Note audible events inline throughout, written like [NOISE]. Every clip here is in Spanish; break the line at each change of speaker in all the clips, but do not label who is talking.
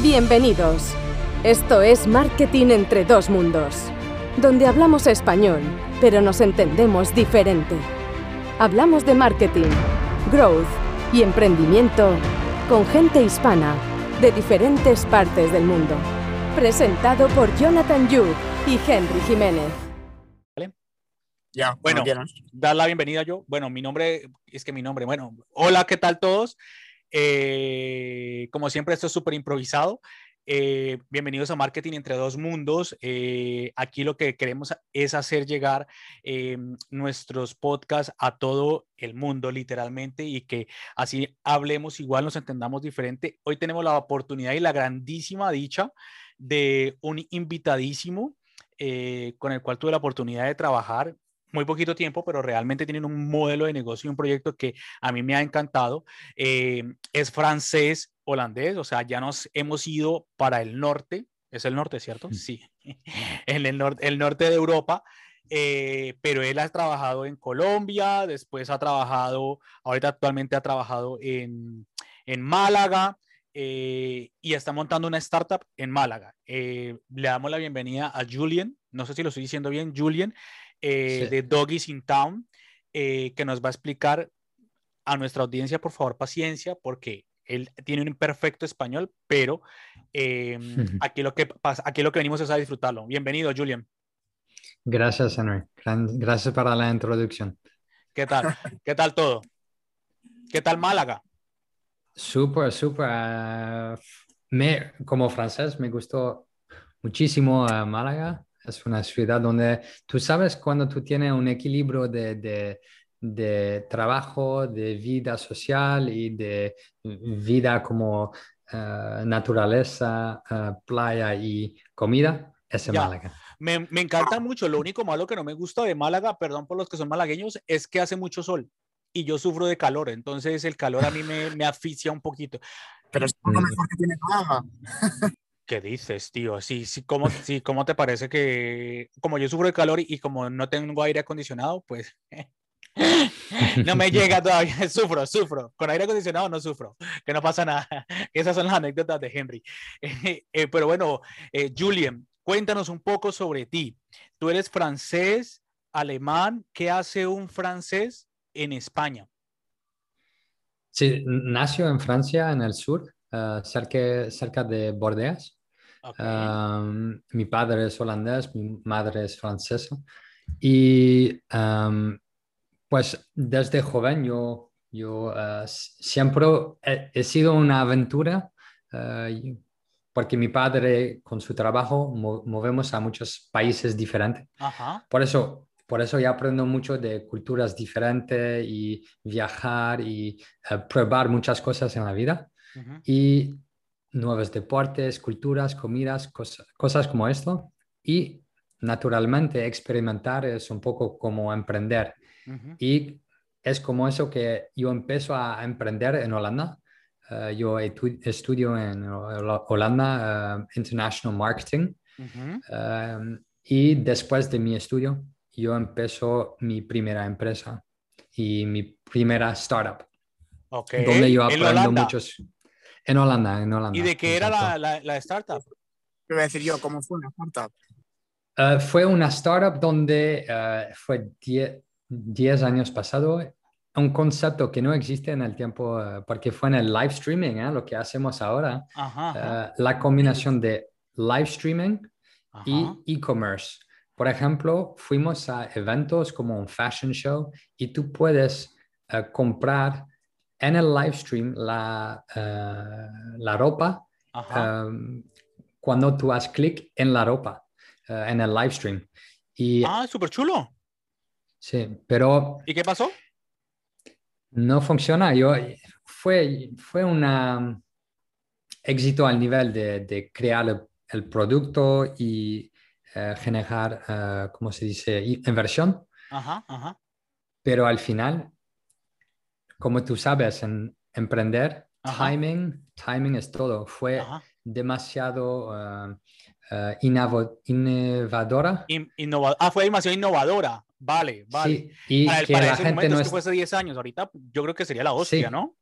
Bienvenidos. Esto es Marketing entre dos mundos, donde hablamos español, pero nos entendemos diferente. Hablamos de marketing, growth y emprendimiento con gente hispana de diferentes partes del mundo. Presentado por Jonathan Yu y Henry Jiménez.
Ya, bueno, dar la bienvenida yo. Bueno, mi nombre, es que mi nombre, bueno, hola, ¿qué tal todos? Eh, como siempre, esto es súper improvisado. Eh, bienvenidos a Marketing entre dos mundos. Eh, aquí lo que queremos es hacer llegar nuestros podcasts a todo el mundo, literalmente, y que así hablemos igual, nos entendamos diferente. Hoy tenemos la oportunidad y la grandísima dicha de un invitadísimo con el cual tuve la oportunidad de trabajar muy poquito tiempo, pero realmente tienen un modelo de negocio y un proyecto que a mí me ha encantado. Eh, es francés, holandés, o sea, ya nos hemos ido para el norte, es el norte, ¿cierto? Mm. Sí, [LAUGHS] en el, norte, el norte de Europa. Eh, pero él ha trabajado en Colombia, después ha trabajado, ahorita actualmente ha trabajado en, en Málaga, eh, y está montando una startup en Málaga. le damos la bienvenida a Julian, no sé si lo estoy diciendo bien, Julian, eh, de Doggies in Town, eh, que nos va a explicar a nuestra audiencia, por favor, paciencia, porque él tiene un imperfecto español, pero em, [LAUGHS] aquí, lo que pasa, aquí lo que venimos es a disfrutarlo. Bienvenido, Julian.
Gracias, Henry. Gracias para la introducción.
¿Qué tal? ¿Qué tal todo? ¿Qué tal Málaga?
Súper, súper. Ah, me, como francés me gustó muchísimo uh, Málaga. Es una ciudad donde tú sabes cuando tú tienes un equilibrio de, de, trabajo, de vida social y de vida como eh, naturaleza, eh, playa y comida, es en Málaga.
Me, me, encanta mucho. Lo único malo que no me gusta de Málaga, perdón por los que son malagueños, es que hace mucho sol y yo sufro de calor. Entonces el calor a mí me, me asfixia un poquito.
Pero es lo mejor que tiene Málaga. [LAUGHS]
¿Qué dices, tío? Sí, sí, ¿cómo, sí, ¿cómo te parece que, como yo sufro de calor y, como no tengo aire acondicionado, pues [LAUGHS] no me llega [LAUGHS] todavía, [LAUGHS] sufro, sufro. Con aire acondicionado no sufro, que no pasa nada. Esas son las anécdotas de Henry. Eh, pero bueno, eh, Julian, cuéntanos un poco sobre ti. Tú eres francés, alemán. ¿Qué hace un francés en España?
Sí, nació en Francia, en el sur, uh, cerca, cerca de Bordeaux mi padre es holandés, mi madre es francesa. Y pues desde joven yo, yo ah, siempre he, sido una aventura ah, porque mi padre con su trabajo movemos a muchos países diferentes. Por eso por eso ya aprendo mucho de culturas diferentes y viajar y eh, probar muchas cosas en la vida. Y nuevos deportes, culturas, comidas, cosas como esto. Y naturalmente experimentar es un poco como emprender. Y es como eso que yo empiezo a emprender en Holanda. Eh, yo estudio en Holanda uh, International Marketing. Em, y después de mi estudio, yo empiezo mi primera empresa y mi primera startup.
Okay.
Donde yo aprendo muchos. En Holanda, en Holanda.
¿Y de qué era la, la, startup?
¿Qué voy a decir yo? ¿Cómo fue una startup?
Uh, fue una startup donde uh, fue 10 años pasado, un concepto que no existe en el tiempo, uh, porque fue en el live streaming, ¿eh? lo que hacemos ahora, ajá, la combinación de live streaming y e-commerce. Por ejemplo, fuimos a eventos como un fashion show y tú puedes comprar en el live stream la, eh, la ropa em, cuando tú haces clic en la ropa eh, en el live stream. Y,
ah, súper chulo.
Sí, pero...
¿Y qué pasó?
No funciona. Yo, fue, fue un um, éxito al nivel de, de crear el, producto y eh, generar, ¿cómo se dice?, inversión.
Ajá, ajá.
Pero al final como tú sabes, en emprender, timing, timing es todo. Fue demasiado uh, uh, innovadora.
ah, fue demasiado innovadora. Vale, vale.
Sí, y
para, el,
que la gente
momento, no es... que hace 10 años, ahorita yo creo que sería la hostia, ¿no?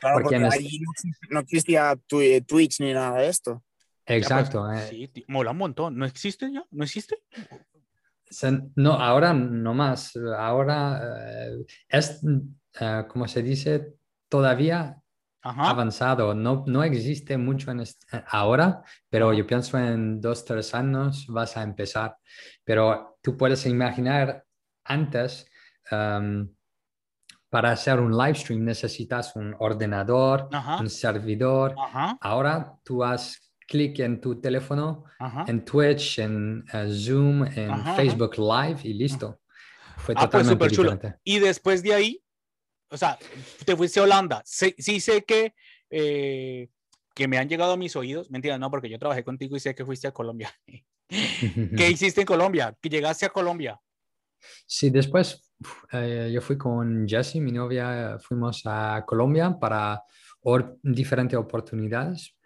porque, ahí no, existía eh, Twitch ni nada de esto.
Exacto.
Pues, eh. Sí, mola un montón. ¿No existe ya? ¿No existe?
No, ahora no más. Ahora eh, es, como se dice, todavía avanzado. No, no existe mucho en ahora, pero yo pienso en dos, tres años vas a empezar. Pero tú puedes imaginar antes, em, para hacer un live stream necesitas un ordenador, un servidor. Ahora tú has clic en tu teléfono, en Twitch, en eh, Zoom, en Facebook Live y listo.
Fue ah, pues totalmente diferente. Y después de ahí, o sea, te fuiste a Holanda. Sí, sé que, eh, que me han llegado a mis oídos. Mentira, no, porque yo trabajé contigo y sé que fuiste a Colombia. [LAUGHS] ¿Qué hiciste en Colombia? ¿Que llegaste a Colombia?
Sí, después eh, yo fui con Jessie, mi novia, fuimos a Colombia para diferentes oportunidades,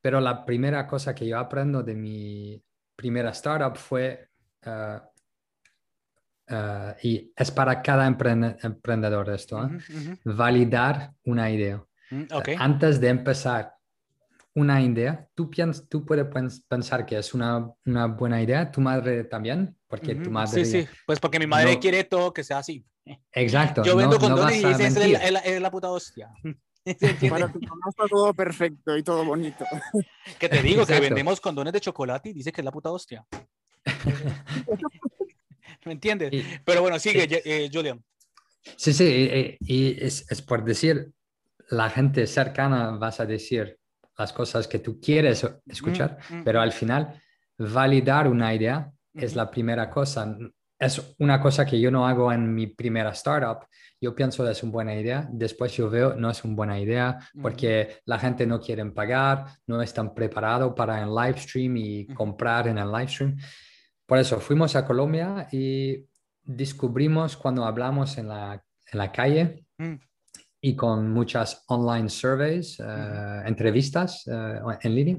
pero la primera cosa que yo aprendo de mi primera startup fue, uh, uh, y es para cada emprendedor esto, ¿eh? validar una idea. Mm, antes de empezar una idea, tú, piensas, tú puedes pensar que es una, una, buena idea, tu madre también, porque tu madre...
Sí, sí, pues porque mi madre quiere todo que sea así. [LAUGHS]
Exacto.
Yo vendo condones y dice, es la, es, la, puta hostia. [LAUGHS] [LAUGHS]
Para tu mamá está todo perfecto y todo bonito.
Que te digo que vendemos condones de chocolate y dice que es la puta hostia. [LAUGHS] ¿Me entiendes? Pero bueno, sigue, eh, Julian.
Sí, sí, y, es, es, por decir, la gente cercana vas a decir las cosas que tú quieres escuchar, mm, mm. pero al final validar una idea es la primera cosa. Es una cosa que yo no hago en mi primera startup. Yo pienso que es una buena idea, después yo veo no es una buena idea porque la gente no quiere pagar, no están preparados para el live stream y comprar en el live stream. Por eso fuimos a Colombia y descubrimos cuando hablamos en la, en la calle mm. y con muchas online surveys, eh, entrevistas eh, en línea,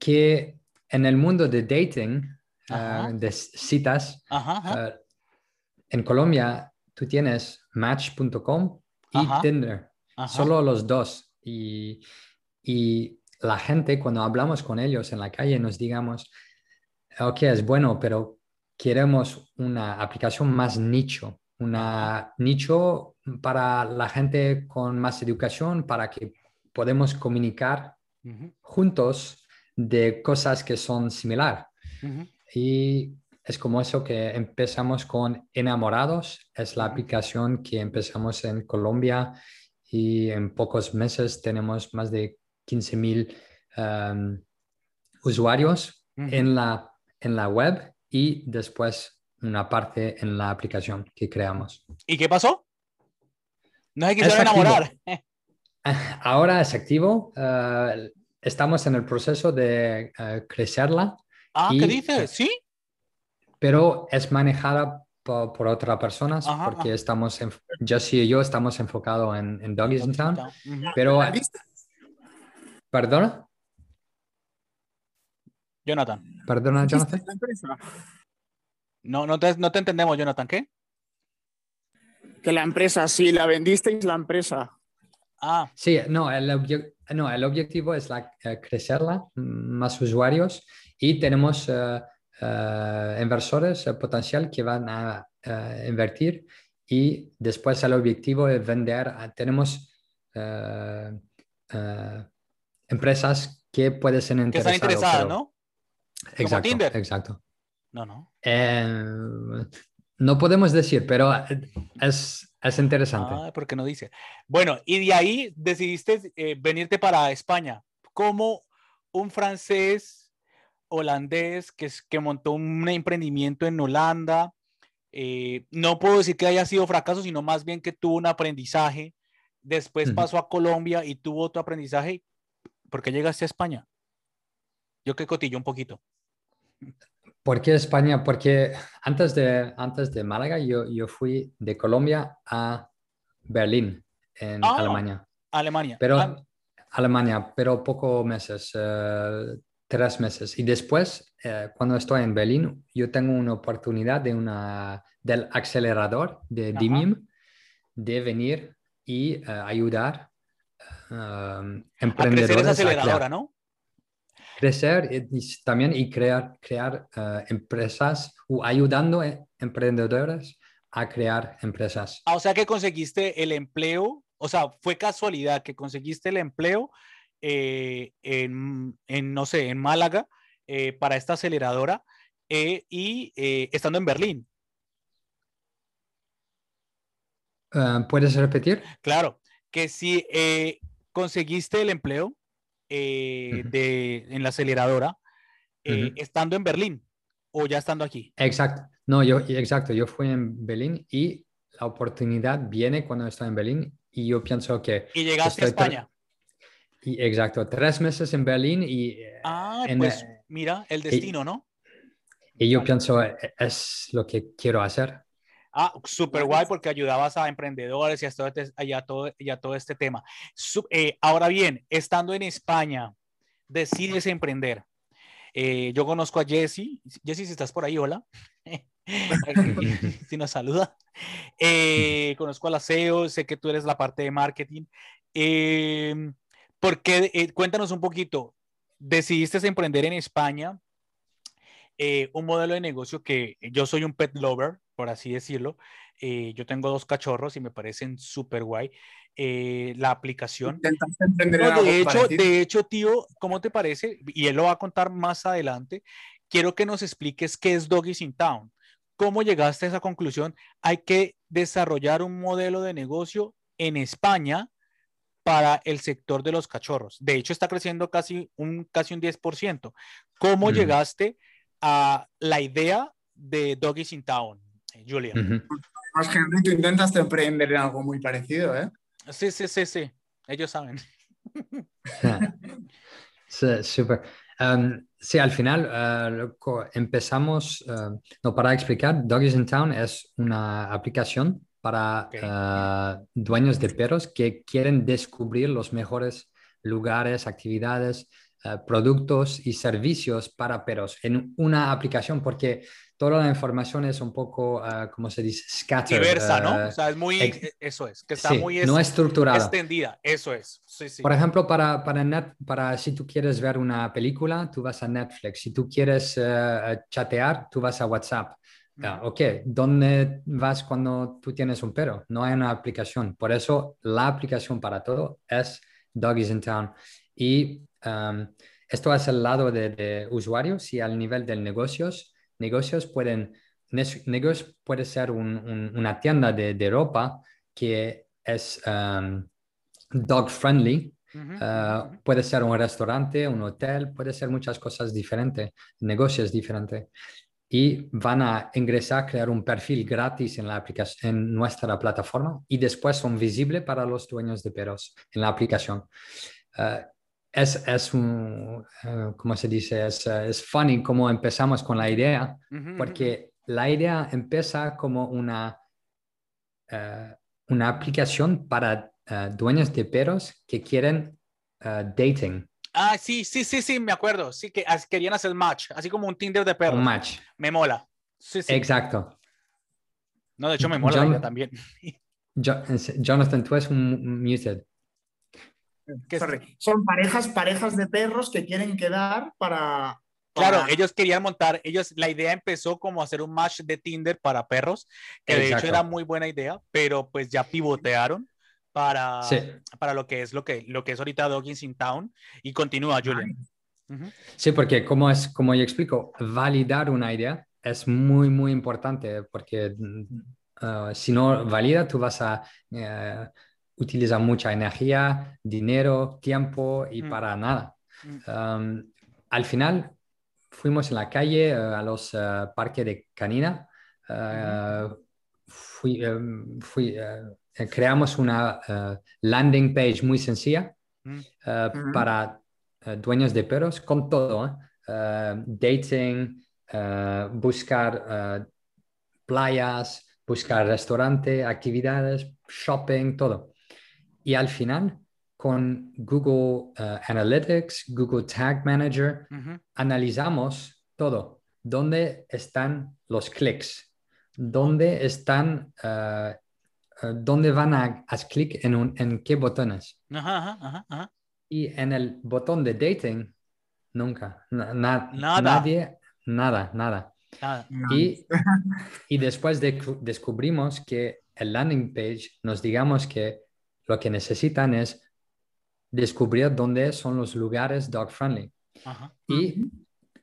que en el mundo de dating, eh, de citas, en Colombia tú tienes match.com y Tinder, solo los dos. Y, y la gente, cuando hablamos con ellos en la calle, nos digamos, ok, es bueno, pero queremos una aplicación más nicho, una nicho para la gente con más educación, para que podemos comunicar juntos de cosas que son similar. Y es como eso que empezamos con Enamorados, es la aplicación que empezamos en Colombia y en pocos meses tenemos más de 15 mil um, usuarios en, la, en la web y después una parte en la aplicación que creamos.
¿Y qué pasó? No se quisieron enamorar. [LAUGHS]
Ahora es activo. Uh, estamos en el proceso de uh, crecerla.
Ah, ¿qué dices? ¿Sí?
Pero es manejada por, otras personas porque estamos, en, Jesse y yo estamos enfocados en, en Doggies in Town. Pero, ¿perdona?
Jonathan.
Perdona, Jonathan.
No, no te, no te entendemos, Jonathan. ¿Qué?
Que la empresa, sí, la vendisteis la empresa.
Ah. Sí, no, el, no, el objetivo es la, eh, crecerla, más usuarios y tenemos uh, uh, inversores potencial que van a invertir y después el objetivo es vender. Tenemos empresas que pueden ser interesadas. Que están interesadas, ¿no? Exacto, Tinder. exacto.
No, no.
no podemos decir, pero es, es interesante.
Ah, porque no dice. Bueno, y de ahí decidiste eh, venirte para España. como un francés holandés que, que montó un emprendimiento en Holanda? Eh, no puedo decir que haya sido fracaso, sino más bien que tuvo un aprendizaje. Después pasó a Colombia y tuvo otro aprendizaje. ¿Por qué llegaste a España? Yo que cotillo un poquito.
¿Por qué España? Porque antes de, antes de Málaga yo, yo fui de Colombia a Berlín, en ah, Alemania.
Alemania.
Pero, ah. Alemania, pero pocos meses, eh, tres meses. Y después, eh, cuando estoy en Berlín, yo tengo una oportunidad de una, del acelerador de DIMIM de venir y eh, ayudar emprendedores.
A crecer esa aceleradora, ¿no?
Crecer y, también y crear, crear eh, empresas o ayudando a emprendedores a crear empresas.
Ah, o sea que conseguiste el empleo, o sea, fue casualidad que conseguiste el empleo eh, en, no sé, en Málaga eh, para esta aceleradora y estando en Berlín.
¿Puedes repetir?
Claro, que si conseguiste el empleo eh, de, en la aceleradora eh, estando en Berlín o ya estando aquí.
Exacto. No, yo, exacto. Yo fui en Berlín y la oportunidad viene cuando estoy en Berlín y yo pienso que...
Y llegaste a España.
Y, exacto, tres meses en Berlín y...
Ah, pues mira, el destino, ¿no?
Y yo pienso, es lo que quiero hacer.
Ah, súper guay porque ayudabas a emprendedores y a todo, este, todo, todo este tema. Eh, ahora bien, estando en España, decides emprender. Eh, yo conozco a Jesse. Jesse, si estás por ahí, hola. [LAUGHS] [LAUGHS] si nos saluda. Eh, conozco a la SEO, sé que tú eres la parte de marketing. Em, ¿por qué? cuéntanos un poquito. Decidiste emprender en España un modelo de negocio que yo soy un pet lover, por así decirlo. Eh, yo tengo dos cachorros y me parecen súper guay. Eh, la aplicación. de, hecho, de hecho, tío, ¿cómo te parece? Y él lo va a contar más adelante. Quiero que nos expliques qué es Doggies in Town. ¿Cómo llegaste a esa conclusión? Hay que desarrollar un modelo de negocio en España para el sector de los cachorros. De hecho, está creciendo casi un, casi un 10%. ¿Cómo llegaste a la idea de Doggies in Town? Julian.
Más que tú intentas emprender en algo muy parecido, ¿eh?
Sí, sí, sí, sí. Ellos saben.
sí, súper. Um, sí, al final uh, empezamos, uh, no, para explicar, Doggies in Town es una aplicación para uh, dueños de perros que quieren descubrir los mejores lugares, actividades, productos y servicios para perros en una aplicación, porque toda la información es un poco, uh, ¿cómo se dice?
Scattered. Diversa, ¿no? Uh, o sea, es muy, eso es, que está muy
no estructurada.
extendida, eso es. Sí, sí.
Por ejemplo, para, para, net, para si tú quieres ver una película, tú vas a Netflix. Si tú quieres uh, chatear, tú vas a WhatsApp. Mm. ok, ¿dónde vas cuando tú tienes un perro? No hay una aplicación. Por eso la aplicación para todo es Doggies in Town. Y um, esto es el lado de, de usuarios y al nivel de negocios negocios pueden, negocios puede ser una tienda de, ropa que es um, dog friendly, uh, puede ser un restaurante, un hotel, puede ser muchas cosas diferentes, negocios diferentes. Y van a ingresar, crear un perfil gratis en, la aplicación, en nuestra plataforma y después son visibles para los dueños de perros en la aplicación. Uh, es, es un, eh, ¿cómo se dice? Es, eh, es funny cómo empezamos con la idea, porque la idea empieza como una, eh, una aplicación para dueños de perros que quieren dating.
Ah, sí, sí, sí, sí, me acuerdo. Sí, que querían hacer match, así como un Tinder de perros.
Un match.
Me mola. Sí, sí.
Exacto.
No, de hecho me mola también. [LAUGHS]
Jonathan, tú eres un muted.
Son parejas, parejas de perros que quieren quedar para,
Claro, ellos querían montar, ellos, la idea empezó como hacer un match de Tinder para perros, que de hecho era muy buena idea, pero pues ya pivotearon para, para lo que es lo que, lo que es ahorita Doggins in Town y continúa, Julian.
Sí, porque como es, como yo explico, validar una idea es muy, muy importante, porque uh, si no valida, tú vas a uh, utiliza mucha energía, dinero, tiempo y mm. para nada. Mm. Um, al final fuimos en la calle eh, a los uh, parques de canina. Uh, um, eh, creamos una landing page muy sencilla mm. para dueños de perros con todo. dating, buscar playas, buscar restaurante, actividades, shopping, todo. Y al final, con Google eh, Analytics, Google Tag Manager, analizamos todo. ¿Dónde están los clics? ¿Dónde están eh, dónde van a hacer clic en, un, en qué botones.
Ajá, ajá, ajá,
Y en el botón de dating, nunca. nada. Nadie, nada, nada. Y, [LAUGHS] y después de, descubrimos que el landing page nos digamos que lo que necesitan es descubrir dónde son los lugares dog friendly. Y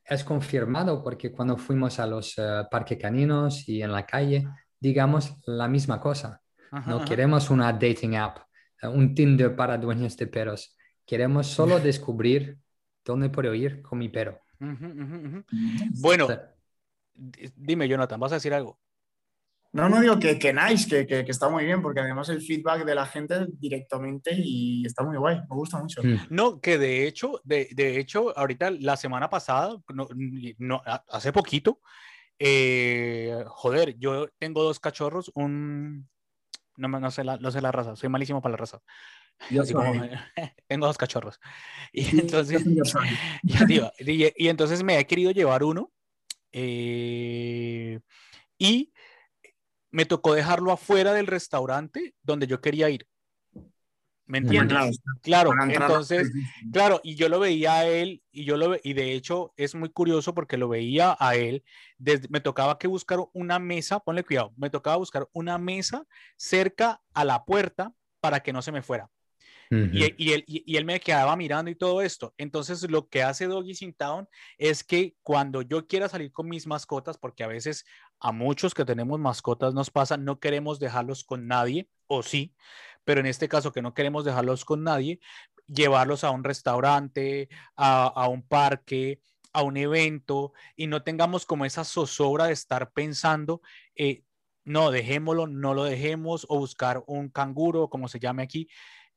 es confirmado porque cuando fuimos a los uh, parques caninos y en la calle, digamos la misma cosa. no queremos una dating app, eh, un Tinder para dueños de perros. Queremos solo descubrir dónde puedo ir con mi perro.
Bueno, dime, Jonathan, ¿vas a decir algo?
No, no digo que, que nice, que, que, está muy bien, porque además el feedback de la gente directamente y está muy guay, me gusta mucho.
No, que de hecho, de, de hecho, ahorita la semana pasada, no, no hace poquito, eh, joder, yo tengo dos cachorros, un... No, no, sé la, no sé la raza, soy malísimo para la raza. [LAUGHS] tengo dos cachorros. Y entonces, [LAUGHS] y, y, entonces me he querido llevar uno. Eh, y me tocó dejarlo afuera del restaurante donde yo quería ir. ¿Me entiendes? Claro, entonces, claro, y yo lo veía a él, y yo lo y de hecho es muy curioso porque lo veía a él, desde, me tocaba que buscar una mesa, ponle cuidado, me tocaba buscar una mesa cerca a la puerta para que no se me fuera y, él, y, él, me quedaba mirando y todo esto. Entonces, lo que hace Doggy Sin Town es que cuando yo quiera salir con mis mascotas, porque a veces a muchos que tenemos mascotas nos pasa, no queremos dejarlos con nadie, o sí, pero en este caso que no queremos dejarlos con nadie, llevarlos a un restaurante, a, a un parque, a un evento y no tengamos como esa zozobra de estar pensando, eh, no, dejémoslo, no lo dejemos, o buscar un canguro, como se llame aquí,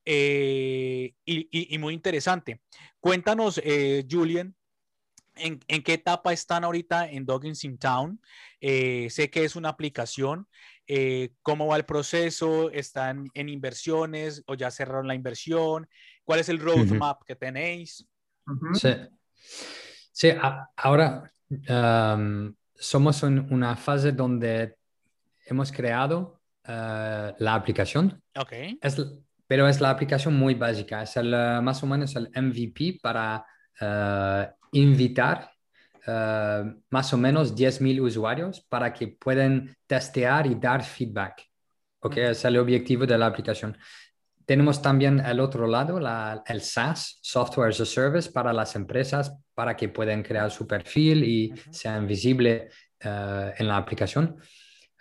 eh, y, muy interesante. Cuéntanos, eh, Julian, ¿en, qué etapa están ahorita en Doggins in Town? Eh, sé que es una aplicación. ¿Cómo va el proceso? ¿Están en inversiones o ya cerraron la inversión? ¿Cuál es el roadmap que tenéis?
Sí, ahora somos en una fase donde hemos creado la aplicación.
Okay.
Es, pero es la aplicación muy básica, es el, eh, más o menos el MVP para eh, invitar uh, más o menos 10.000 usuarios para que puedan testear y dar feedback. ¿ok? Es el objetivo de la aplicación. Tenemos también al otro lado la, el SaaS, Software as a Service, para las empresas, para que puedan crear su perfil y sean visibles en la aplicación.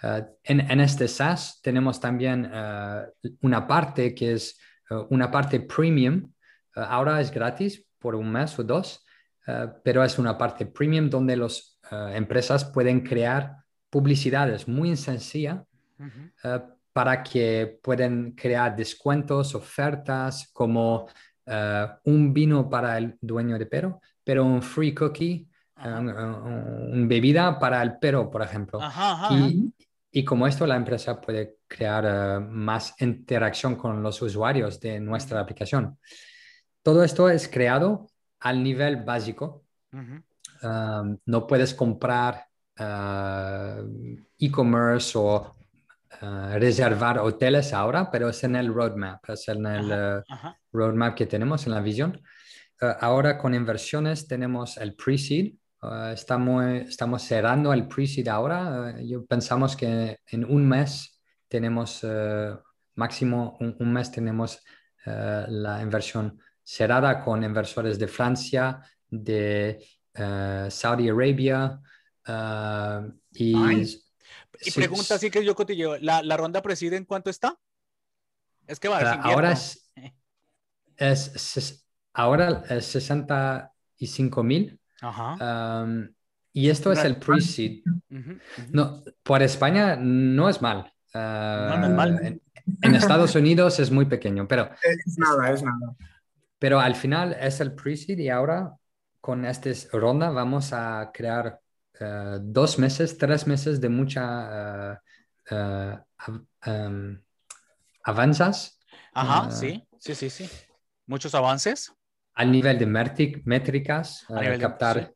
Eh, en, este SaaS tenemos también eh, una parte que es eh, una parte premium. ahora es gratis por un mes o dos, pero es una parte premium donde las empresas pueden crear publicidades muy sencillas para que puedan crear descuentos, ofertas como un vino para el dueño de perro, pero un free cookie, una bebida para el perro, por ejemplo. y, y como esto, la empresa puede crear eh, más interacción con los usuarios de nuestra aplicación. Todo esto es creado al nivel básico. no puedes comprar eh, e-commerce o eh, reservar hoteles ahora, pero es en el roadmap, es en el roadmap que tenemos en la visión. ahora con inversiones tenemos el pre-seed, Ah, estamos, estamos cerrando el pre-seed ahora. Uh, yo pensamos que en un mes tenemos, uh, máximo un, mes tenemos la inversión cerrada con inversores de Francia, de Saudi Arabia. y,
y pregunta así que yo cotilleo, ¿la, ¿la ronda preside en cuánto está? Es que va a
Ahora [LAUGHS] es, es, es, ahora es 65 mil y esto es el pre-seed. No, por España no es mal.
mal.
En, Estados Unidos es muy pequeño, pero...
Es nada, es nada.
Pero al final es el pre-seed y ahora con esta ronda vamos a crear eh, dos meses, tres meses de mucha uh, avanzas.
Ajá, sí, sí, sí, sí. Muchos avances
al nivel de métricas, uh, captar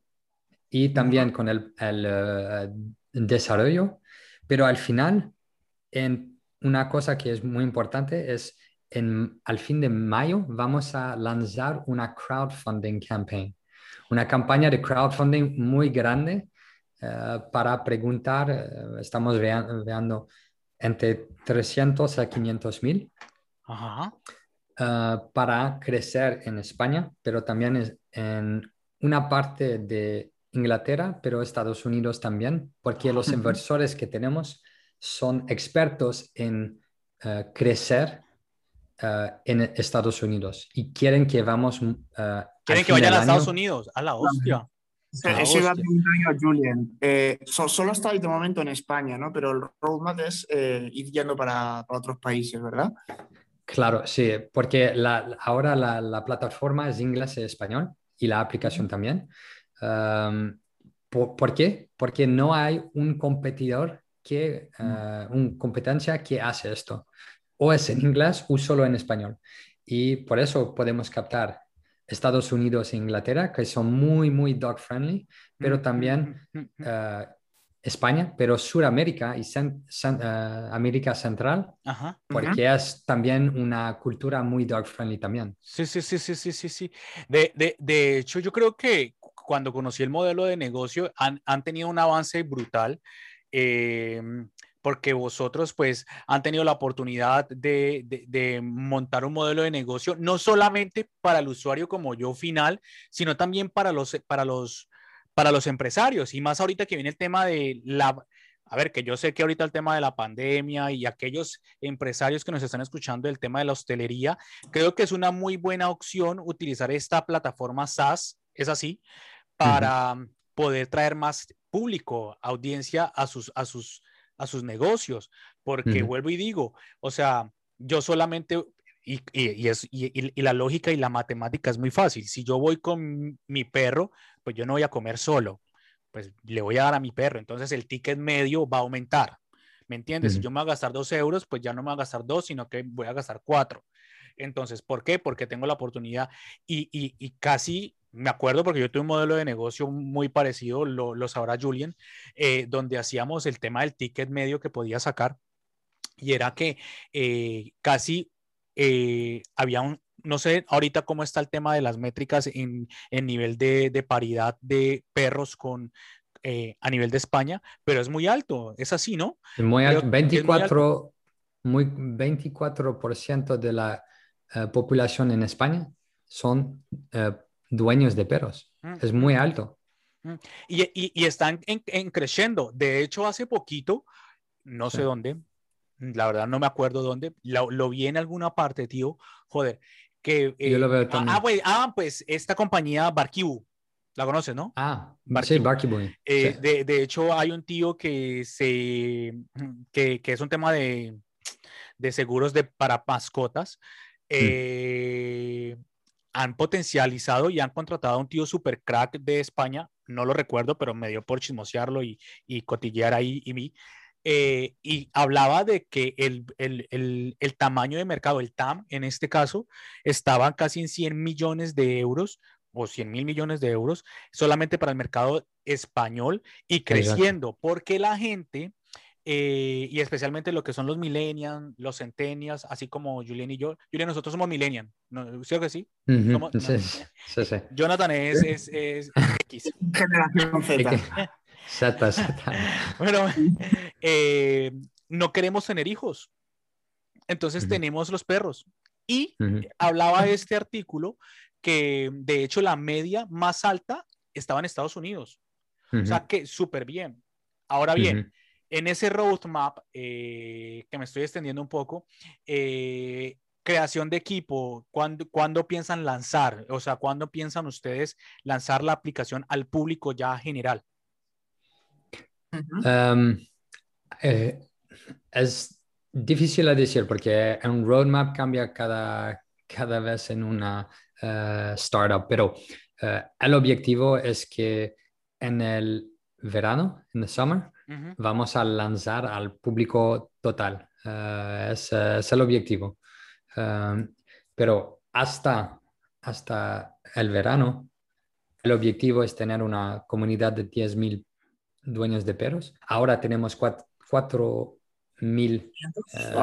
y también con el, el uh, desarrollo, pero al final, en una cosa que es muy importante es en, al fin de mayo vamos a lanzar una crowdfunding campaign, una campaña de crowdfunding muy grande eh, para preguntar, eh, estamos veando entre 300 a 500 mil eh, para crecer en España, pero también en una parte de Inglaterra, pero Estados Unidos también, porque los [LAUGHS] inversores que tenemos son expertos en crecer en Estados Unidos y quieren que vamos.
quieren que vayan a Estados Unidos, a la hostia.
Eso iba a preguntar yo a Julian. Eh, solo estáis de momento en España, ¿no? Pero el roadmap es eh, ir yendo para, otros países, ¿verdad?
Claro, sí, porque ahora la, plataforma es inglés y español y la aplicación también. ¿por, qué? Porque no hay un competidor que, uh, una competencia que hace esto. O es en inglés o solo en español. Y por eso podemos captar Estados Unidos e Inglaterra, que son muy, muy dog friendly, pero también eh, España, pero Suramérica y eh, América Central, porque es también una cultura muy dog friendly también.
Sí, sí, sí, sí, sí, sí, sí. De, de, de hecho, yo creo que cuando conocí el modelo de negocio han, han tenido un avance brutal. Eh, porque vosotros pues han tenido la oportunidad de, montar un modelo de negocio, no solamente para el usuario como yo final, sino también para los, para los, para los empresarios. Y más ahorita que viene el tema de la... A ver, que yo sé que ahorita el tema de la pandemia y aquellos empresarios que nos están escuchando el tema de la hostelería, creo que es una muy buena opción utilizar esta plataforma SaaS, es así, para poder traer más público, audiencia a sus, a sus, a sus negocios, porque vuelvo y digo, o sea, yo solamente, y, y, es, y, la lógica y la matemática es muy fácil, si yo voy con mi perro, pues yo no voy a comer solo, pues le voy a dar a mi perro, entonces el ticket medio va a aumentar, ¿me entiendes? Si yo me voy a gastar dos euros, pues ya no me voy a gastar dos, sino que voy a gastar cuatro. Entonces, ¿por qué? Porque tengo la oportunidad y, y, casi me acuerdo porque yo tuve un modelo de negocio muy parecido, lo, sabrá Julian, eh, donde hacíamos el tema del ticket medio que podía sacar y era que eh, casi eh, había un, no sé ahorita cómo está el tema de las métricas en, nivel de, paridad de perros con... a nivel de España, pero es muy alto, es así, ¿no?
Muy alto, 24, muy, 24% de la población en España son dueños de perros. Mm. Es muy alto.
Mm. Y, están en, creciendo. De hecho, hace poquito, no sé dónde, la verdad no me acuerdo dónde, lo, vi en alguna parte, tío. Joder, que...
Yo lo veo eh,
también. Ah, pues, ah, pues esta compañía Barkibu. La conoces, ¿no?
Ah, sí, Barkibu.
Eh, de, hecho, hay un tío que, se, [CLEARS THROAT] que, es un tema de, seguros de, para mascotas. Mm. Eh, han potencializado y han contratado a un tío super crack de España, no lo recuerdo, pero me dio por chismosearlo y, y cotillear ahí y mí. Eh, y hablaba de que el, el, el, tamaño de mercado, el TAM en este caso, estaba casi en 100 millones de euros o 100 mil millones de euros solamente para el mercado español y creciendo, porque la gente eh, y especialmente lo que son los millennials, los centennials, así como Julián y yo. Julián, nosotros somos millennials, ¿no? ¿sí o que sí?
sí, sí, sí.
Jonathan es, es, es [LAUGHS] X.
Generación Z. [LAUGHS]
Bueno, eh, no queremos tener hijos. Entonces tenemos los perros. Y hablaba este artículo que de hecho la media más alta estaba en Estados Unidos. O sea que súper bien. Ahora bien, en ese roadmap, eh, que me estoy extendiendo un poco, eh, creación de equipo, ¿cuándo, piensan lanzar? O sea, ¿cuándo piensan ustedes lanzar la aplicación al público ya general?
Em, eh, es difícil de decir porque un roadmap cambia cada, cada vez en una startup, pero el objetivo es que en el verano, en el summer, vamos a lanzar al público total. Eh, es, el objetivo. Em, pero hasta, hasta el verano, el objetivo es tener una comunidad de 10.000 dueños de perros. Ahora tenemos 4.000 mil uh,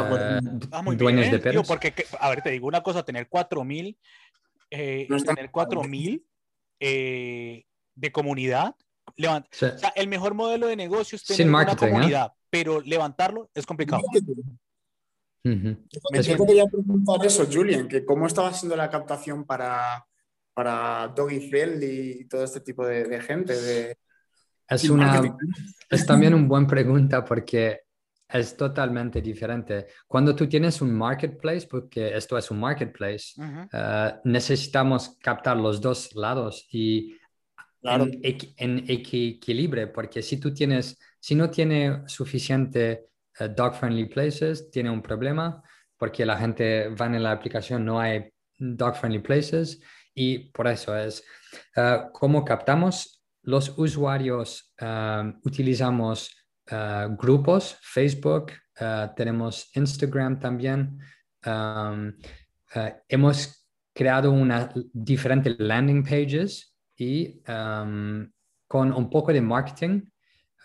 ah, dueños de perros.
porque, a ver, te digo una cosa, tener cuatro mil, eh, tener cuatro mil eh, de comunidad, o sea, el mejor modelo de negocio es tener una comunidad, pero levantarlo es complicado.
Me quería preguntar eso, Julian, que cómo estaba siendo la captación para, para Doggy Friendly y todo este tipo de, gente. De...
Es, una, es también una buena pregunta porque es totalmente diferente. Cuando tú tienes un marketplace, porque esto es un marketplace, eh, necesitamos captar los dos lados y en, equilibrio, porque si tú tienes, si no tiene suficiente uh, dog-friendly places, tiene un problema, porque la gente va en la aplicación, no hay dog-friendly places, y por eso es, uh, ¿cómo captamos? Los usuarios um, utilizamos uh, grupos, Facebook, tenemos Instagram también. Um, hemos creado una diferente landing pages y um, con un poco de marketing,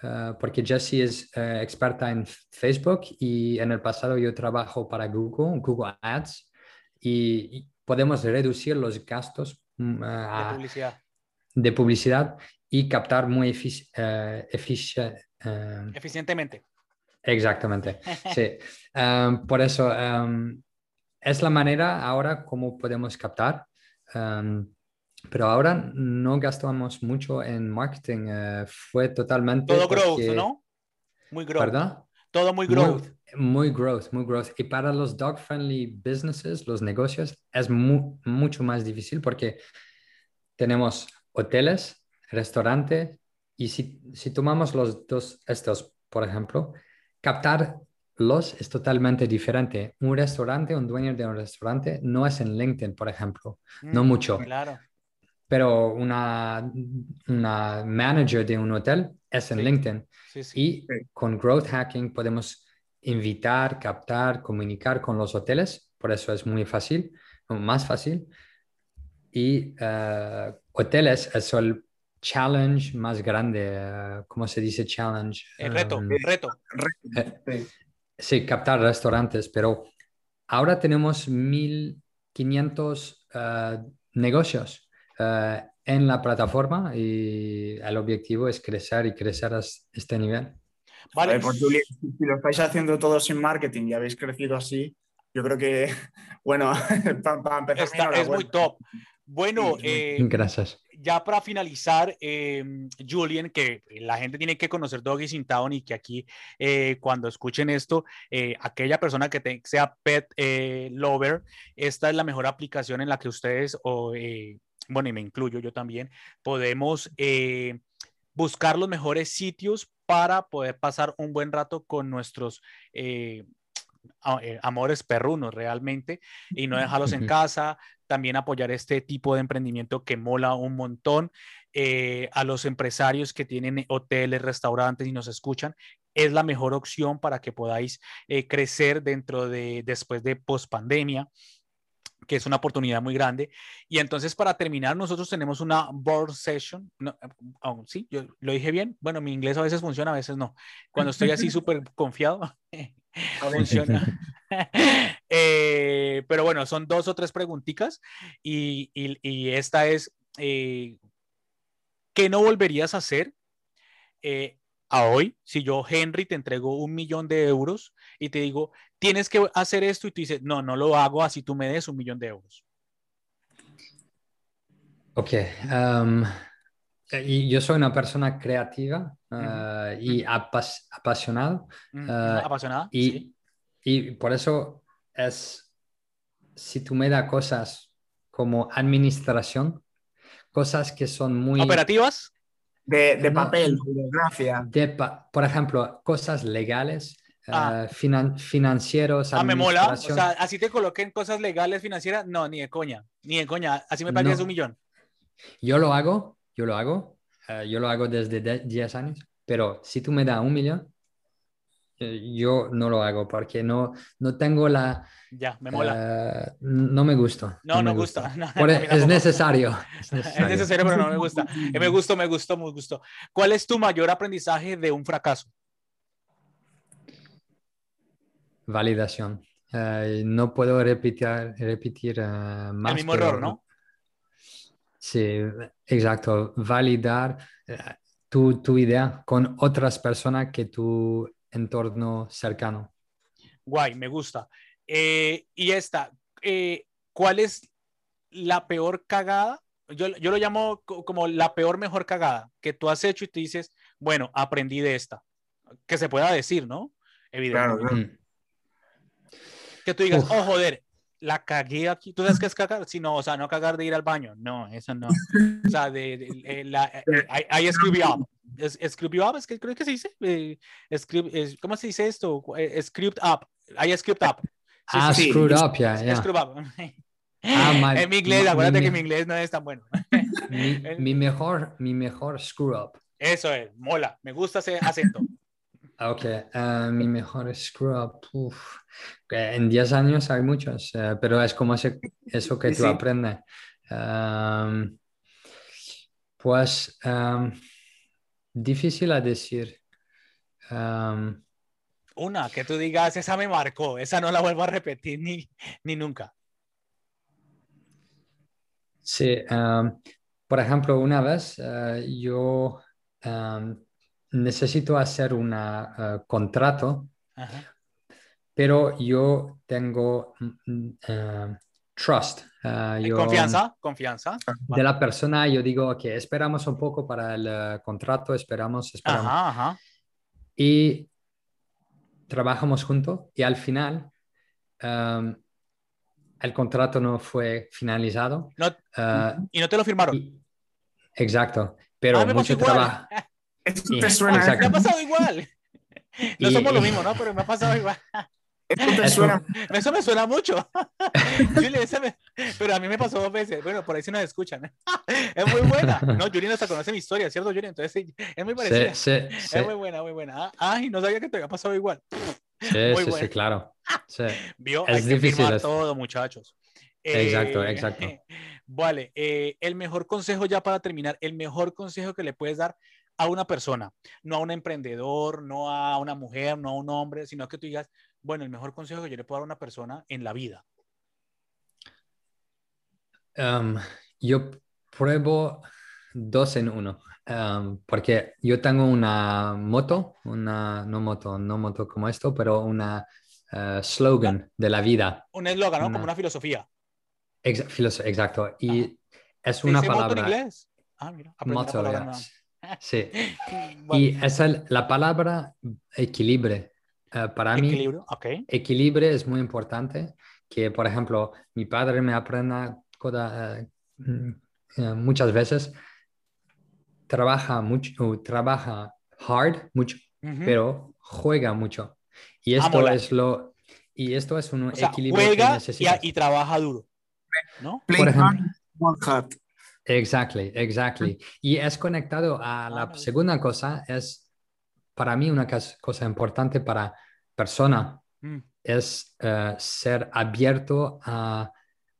uh, porque Jessie es uh, experta en Facebook y en el pasado yo trabajo para Google, Google Ads, y, podemos reducir los gastos
mm, de, publicidad.
De, publicidad. y captar muy uh,
eficientemente.
Exactamente, [LAUGHS] sí. Um, por eso um, es la manera ahora como podemos captar. Pero ahora no gastamos mucho en marketing, eh, fue totalmente...
Todo growth, ¿no? Muy growth. ¿Verdad? Todo muy growth.
Muy, growth, muy growth. Y para los dog-friendly businesses, los negocios, es mucho más difícil porque tenemos hoteles, restaurantes, y si, si tomamos los dos estos, por ejemplo, captarlos es totalmente diferente. Un restaurante, un dueño de un restaurante, no es en LinkedIn, por ejemplo, no mm, mucho.
Claro
pero una, una manager de un hotel es en LinkedIn. y con Growth Hacking podemos invitar, captar, comunicar con los hoteles, por eso es muy fácil, más fácil. Y uh, hoteles es el challenge más grande, uh, ¿cómo se dice challenge?
El reto, um, el reto.
Eh, sí, captar restaurantes, pero ahora tenemos 1500 uh, negocios eh, en la plataforma y el objetivo es crecer y crecer a este nivel.
Vale, pues si lo estáis haciendo todo sin marketing y habéis crecido así, yo creo que, [LAUGHS] bueno, [LAUGHS] para, empezar.
es muy top. Bueno,
eh, gracias.
Ya para finalizar, eh, Julian, que la gente tiene que conocer Doggy Sin Town y que aquí, cuando escuchen esto, aquella persona que sea pet lover, esta es la mejor aplicación en la que ustedes o bueno, y me incluyo yo también, podemos eh, buscar los mejores sitios para poder pasar un buen rato con nuestros eh, eh, amores perrunos realmente y no dejarlos en casa, también apoyar este tipo de emprendimiento que mola un montón. a los empresarios que tienen hoteles, restaurantes y nos escuchan, es la mejor opción para que podáis crecer dentro de después de post pandemia que es una oportunidad muy grande. Y entonces, para terminar, nosotros tenemos una board session. No, oh, sí, yo lo dije bien. Bueno, mi inglés a veces funciona, a veces no. Cuando estoy así [LAUGHS] súper confiado, [LAUGHS] funciona. Eh, pero bueno, son dos o tres preguntitas y, y, esta es, eh, ¿qué no volverías a hacer eh, a hoy, si yo, Henry, te entrego un millón de euros y te digo, tienes que hacer esto y tú dices, no, no lo hago así tú me des un millón de euros.
Ok. Um, y yo soy una persona creativa uh, y apasionada.
Uh, apasionada.
Y, y por eso es, si tú me das cosas como administración, cosas que son muy...
Operativas
de, papel, de
por ejemplo, cosas legales, ah. eh, financieros.
Ah, me mola. O sea, así te coloqué en cosas legales, financieras. No, ni de coña, ni de coña. Así me pagas un millón.
Yo lo hago, yo lo hago. Eh, yo lo hago desde 10 años. Pero si tú me das un millón, eh, yo no lo hago porque no, no tengo la...
Ya, me mola.
Eh, no me gusta.
No, no me gusta. [LAUGHS] [LAUGHS]
es, necesario,
es, necesario. pero no me gusta. [LAUGHS] me gustó, me gustó, me gustó. ¿Cuál es tu mayor aprendizaje de un fracaso?
validación. no puedo repetir, repetir más.
El mismo error, ¿no?
Sí, exacto. Validar tu, tu idea con otras personas que tu entorno cercano.
Guay, me gusta. Eh, y esta, eh, ¿cuál es la peor cagada? Yo, yo, lo llamo como la peor mejor cagada que tú has hecho y te dices, bueno, aprendí de esta. Que se pueda decir, ¿no? Evidentemente. Que tú digas, oh, joder, la cagué aquí. ¿Tú sabes qué es cagar? Sí, no, o sea, no cagar de ir al baño. No, eso no. O sea, de, de, eh, la, I, I screw up. Screw up, es que creo que se dice. Eh, ¿Cómo se dice esto? Eh, script up. I script up.
ah, screwed up, ya, yeah,
yeah. up. Ah, [LAUGHS] en mi inglés, acuérdate que mi inglés no es tan bueno. [LAUGHS]
mi, [LAUGHS] mi, mejor, mi mejor screw up.
Eso es, mola, me gusta ese acento.
Ok, uh, mi mejor screw up. En 10 años hay muchos, uh, pero es como ese, eso que tú sí. aprendes. Um, pues um, difícil a decir. Um,
Una, que tú digas, esa me marcó, esa no la vuelvo a repetir ni, ni nunca.
Sí, por ejemplo, una vez uh, yo necesito hacer un uh, contrato, pero yo tengo uh, trust.
Yo, confianza, confianza.
De la persona, yo digo, que esperamos un poco para el contrato, esperamos, esperamos.
Ajá, ajá.
Y trabajamos juntos y al final um, el contrato no fue finalizado.
No, uh, y no te lo firmaron. Y,
exacto, pero
ah,
mucho trabajo.
Esto te suena. Me ha pasado igual. No y, somos lo mismo, ¿no? Pero me ha pasado igual.
Esto te suena.
Eso me suena mucho. [LAUGHS] Julie, me... Pero a mí me pasó dos veces. Bueno, por ahí sí nos escuchan. [LAUGHS] Es muy buena. No, Julián hasta conoce mi historia, ¿cierto, Julián? Entonces es muy parecida.
Sí,
sí, es muy buena, muy buena. Ay, no sabía que te había pasado igual. [LAUGHS]
Sí, muy sí, buena. sí, claro. Sí.
Vio, es hay difícil que firmar todo, muchachos.
Exacto, eh, exacto.
Vale, eh, el mejor consejo ya para terminar, el mejor consejo que le puedes dar a una persona, no a un emprendedor, no a una mujer, no a un hombre, sino que tú digas, bueno, el mejor consejo que yo le puedo dar a una persona en la vida.
Um, yo pruebo dos en uno, um, porque yo tengo una moto, una, no moto, no moto como esto, pero una uh, slogan de la vida.
Un eslogan, ¿no? Una... Como una filosofía.
Ex exacto. Y Ajá. es una palabra. Moto
en inglés? Ah, mira,
moto, Sí. [LAUGHS] Y esa la palabra equilibrio. Uh, para
equilibrio,
mí,
okay.
equilibrio es muy importante. Que, por ejemplo, mi padre me aprende uh, uh, muchas veces, trabaja mucho, trabaja hard, mucho, uh -huh. pero juega mucho. Y esto ah, es lo. Y esto es un
o sea,
equilibrio
juega
que necesitas.
Y, y, trabaja duro. ¿no?
Por ejemplo, Exactly, exactly. Y es conectado a la segunda cosa, es para mí una cosa importante para persona, mm. es uh, ser abierto a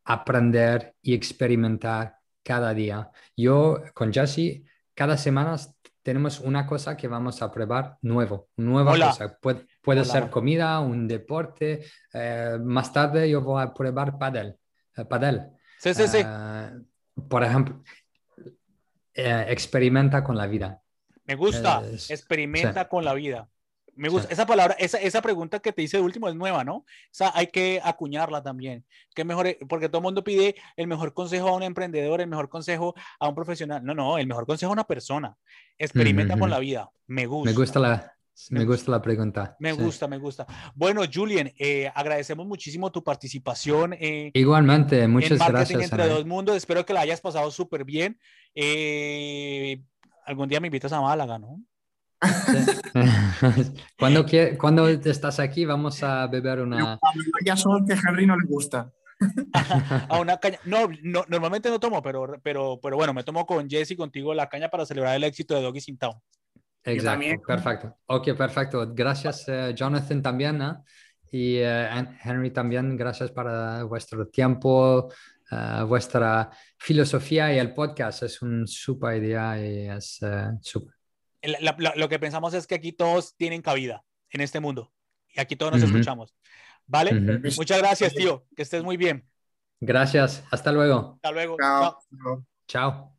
aprender y experimentar cada día. Yo con Jesse, cada semana tenemos una cosa que vamos a probar nuevo, nueva
Hola.
cosa. Puede, puede ser comida, un deporte. Uh, más tarde yo voy a probar padel. Padel.
Sí, sí, sí
por ejemplo, eh, experimenta con la vida.
Me gusta, es, experimenta sí. con la vida. Me gusta sí. esa palabra, esa, esa pregunta que te hice de último es nueva, ¿no? O sea, hay que acuñarla también. ¿Qué mejor? Porque todo el mundo pide el mejor consejo a un emprendedor, el mejor consejo a un profesional. No, no, el mejor consejo a una persona. Experimenta mm -hmm. con la vida. Me gusta.
Me gusta la, me gusta la pregunta.
Me sí. gusta, me gusta. Bueno, Julian, eh, agradecemos muchísimo tu participación. Eh,
Igualmente, muchas
en
gracias.
Entre Ana. dos mundos, espero que la hayas pasado súper bien. Eh, algún día me invitas a Málaga, ¿no?
Sí. [LAUGHS] cuando, cuando estás aquí, vamos a beber una.
Ya solo que a Henry no le gusta. [LAUGHS]
a una caña. No, no, normalmente no tomo, pero, pero, pero bueno, me tomo con Jesse contigo la caña para celebrar el éxito de Doggy Sin Town.
Exacto, perfecto. Ok, perfecto. Gracias, uh, Jonathan, también. ¿no? Y uh, Henry también, gracias para vuestro tiempo, uh, vuestra filosofía y el podcast. Es una super idea y es super.
La, la, lo que pensamos es que aquí todos tienen cabida en este mundo. aquí todos nos escuchamos. ¿Vale? Muchas gracias, tío. Que estés muy bien.
Gracias. Hasta luego.
Hasta luego.
Chao.
Chao.